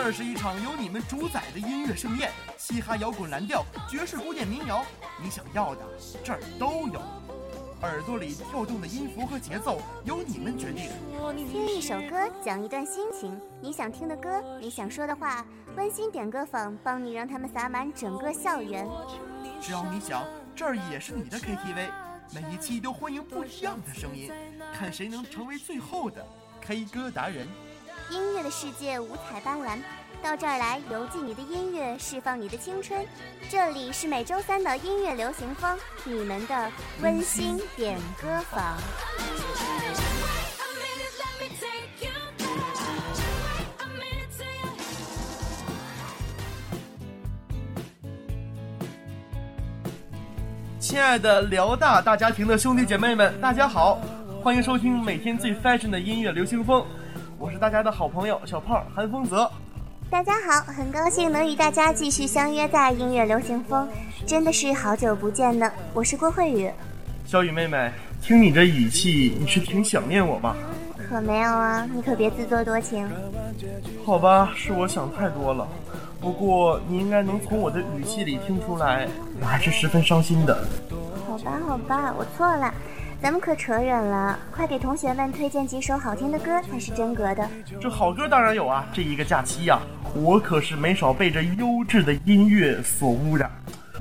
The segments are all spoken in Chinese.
这是一场由你们主宰的音乐盛宴，嘻哈、摇滚、蓝调、爵士、古典、民谣，你想要的这儿都有。耳朵里跳动的音符和节奏由你们决定。听一首歌，讲一段心情，你想听的歌，你想说的话，温馨点歌坊帮你让他们洒满整个校园。只要你想，这儿也是你的 KTV，每一期都欢迎不一样的声音，看谁能成为最后的 K 歌达人。音乐的世界五彩斑斓，到这儿来邮寄你的音乐，释放你的青春。这里是每周三的音乐流行风，你们的温馨点歌房。亲爱的辽大大家庭的兄弟姐妹们，大家好，欢迎收听每天最 fashion 的音乐流行风。我是大家的好朋友小胖韩风泽，大家好，很高兴能与大家继续相约在音乐流行风，真的是好久不见呢。我是郭慧宇，小雨妹妹，听你这语气，你是挺想念我吧？可没有啊，你可别自作多情。好吧，是我想太多了。不过你应该能从我的语气里听出来，我还是十分伤心的。好吧，好吧，我错了。咱们可扯远了，快给同学们推荐几首好听的歌才是真格的。这好歌当然有啊，这一个假期呀，我可是没少被这优质的音乐所污染。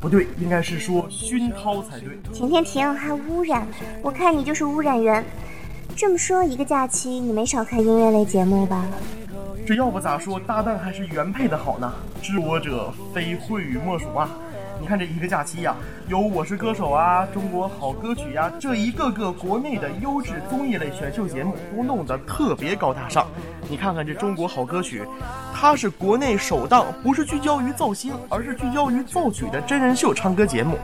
不对，应该是说熏陶才对。停停停，还污染？我看你就是污染源。这么说，一个假期你没少看音乐类节目吧？这要不咋说，搭档还是原配的好呢？知我者非慧宇莫属啊！你看这一个假期呀，有《我是歌手》啊，《中国好歌曲》呀，这一个个国内的优质综艺类选秀节目都弄得特别高大上。你看看这《中国好歌曲》，它是国内首档不是聚焦于造星，而是聚焦于造曲的真人秀唱歌节目。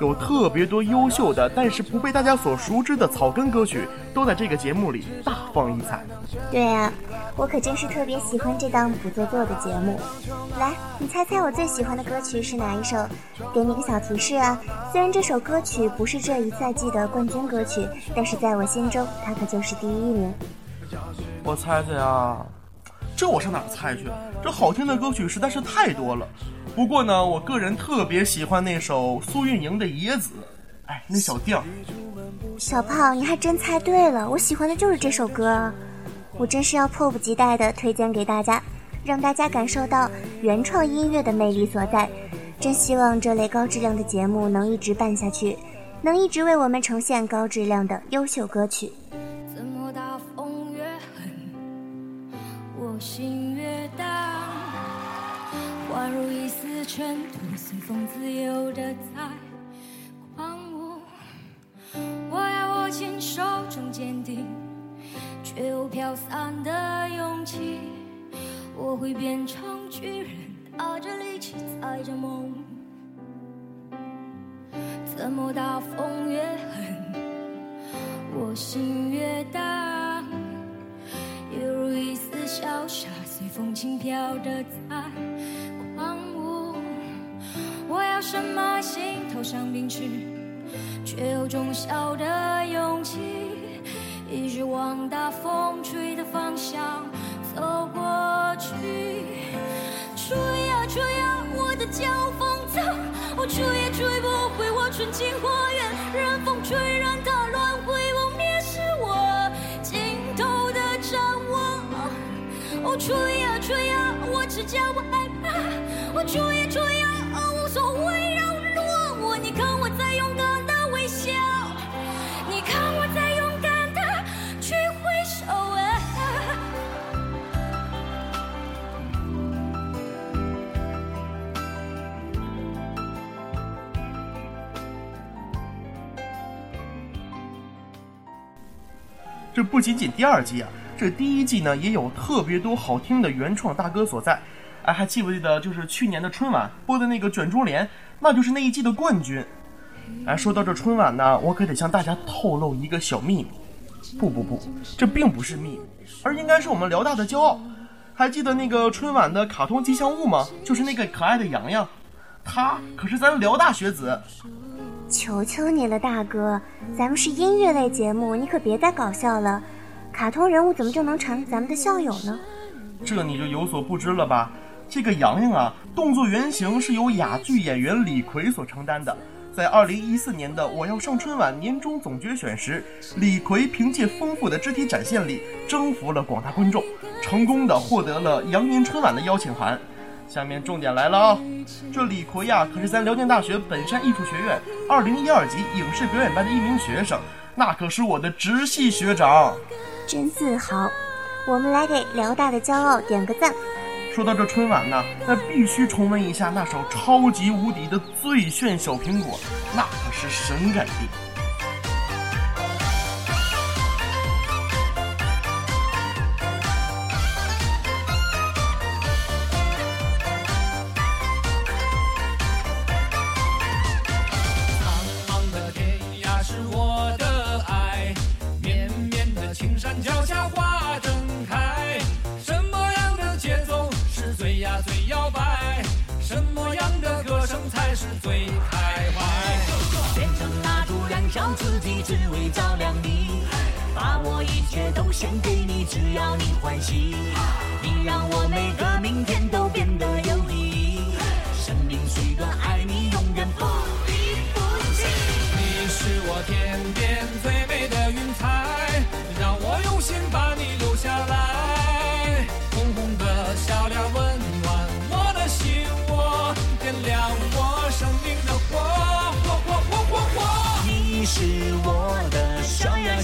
有特别多优秀的，但是不被大家所熟知的草根歌曲，都在这个节目里大放异彩。对呀，我可真是特别喜欢这档不做作的节目。来，你猜猜我最喜欢的歌曲是哪一首？给你个小提示啊，虽然这首歌曲不是这一赛季的冠军歌曲，但是在我心中，它可就是第一名。我猜猜啊，这我上哪儿猜去？这好听的歌曲实在是太多了。不过呢，我个人特别喜欢那首苏运莹的《野子》，哎，那小调。小胖，你还真猜对了，我喜欢的就是这首歌，我真是要迫不及待的推荐给大家，让大家感受到原创音乐的魅力所在。真希望这类高质量的节目能一直办下去，能一直为我们呈现高质量的优秀歌曲。宛如一丝尘土，随风自由的在狂舞。我要握紧手中坚定，却又飘散的勇气。我会变成巨人，打着力气，载着梦。怎么大风越狠，我心越大，犹如一丝小沙，随风轻飘的在。我要什么心头上秉持，却有种小的勇气，一直往大风吹的方向走过去。吹呀吹呀，我的脚风走，我吹也吹不回我纯净花园。任风吹，任它乱，会不灭是我尽头的展望。哦，吹呀吹呀，我只叫我害怕。我吹呀吹呀。这不仅仅第二季啊，这第一季呢也有特别多好听的原创大歌所在。哎，还记不记得就是去年的春晚播的那个卷珠帘，那就是那一季的冠军。哎，说到这春晚呢，我可得向大家透露一个小秘密。不不不，这并不是秘密，而应该是我们辽大的骄傲。还记得那个春晚的卡通吉祥物吗？就是那个可爱的洋洋，他可是咱辽大学子。求求你了，大哥，咱们是音乐类节目，你可别再搞笑了。卡通人物怎么就能成咱们的校友呢？这你就有所不知了吧？这个洋洋啊，动作原型是由哑剧演员李逵所承担的。在二零一四年的《我要上春晚》年终总决选时，李逵凭借丰富的肢体展现力，征服了广大观众，成功的获得了羊年春晚的邀请函。下面重点来了啊，这李逵呀，可是咱辽宁大学本山艺术学院二零一二级影视表演班的一名学生，那可是我的直系学长，真自豪。我们来给辽大的骄傲点个赞。说到这春晚呢，那必须重温一下那首超级无敌的《最炫小苹果》，那可是神照亮你，把我一切都。献给你，只要你欢喜。你让我每个明天都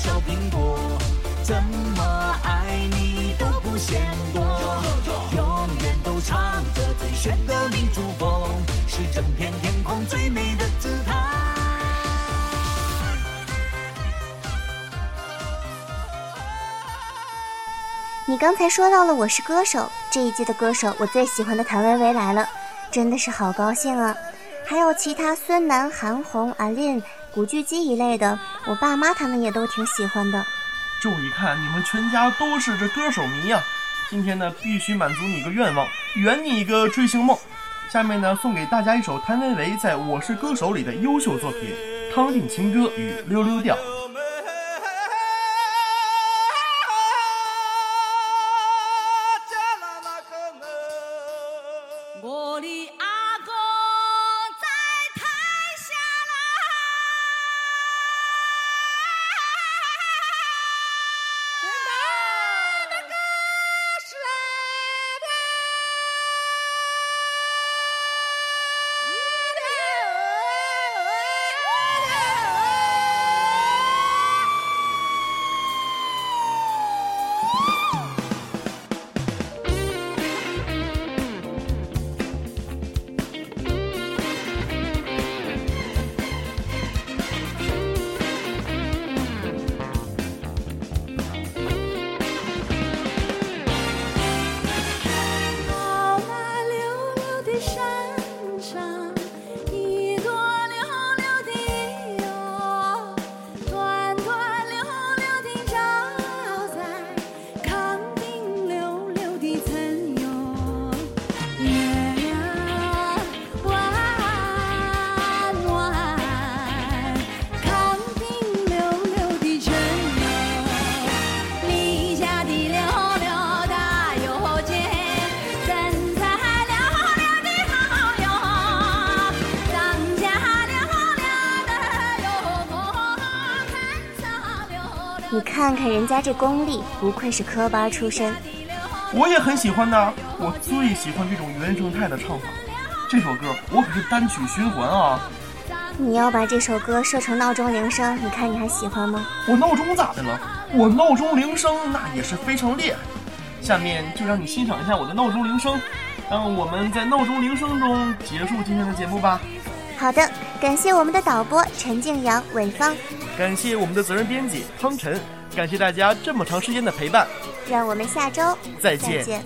小苹果。怎么爱你都不嫌多，永远都唱着最炫的民族风，是整片天空最美的姿态。你刚才说到了《我是歌手》这一季的歌手，我最喜欢的谭维维来了，真的是好高兴啊！还有其他孙楠、韩红、阿令、古巨基一类的，我爸妈他们也都挺喜欢的。这一看，你们全家都是这歌手迷呀！今天呢，必须满足你一个愿望，圆你一个追星梦。下面呢，送给大家一首谭维维在我是歌手里的优秀作品《汤定情歌与溜溜调》。你看看人家这功力，不愧是科班出身。我也很喜欢呐，我最喜欢这种原生态的唱法。这首歌我可是单曲循环啊。你要把这首歌设成闹钟铃声，你看你还喜欢吗？我闹钟咋的了？我闹钟铃声那也是非常厉害。下面就让你欣赏一下我的闹钟铃声，让我们在闹钟铃声中结束今天的节目吧。好的，感谢我们的导播陈静阳、伟芳。感谢我们的责任编辑汤晨，感谢大家这么长时间的陪伴，让我们下周再见。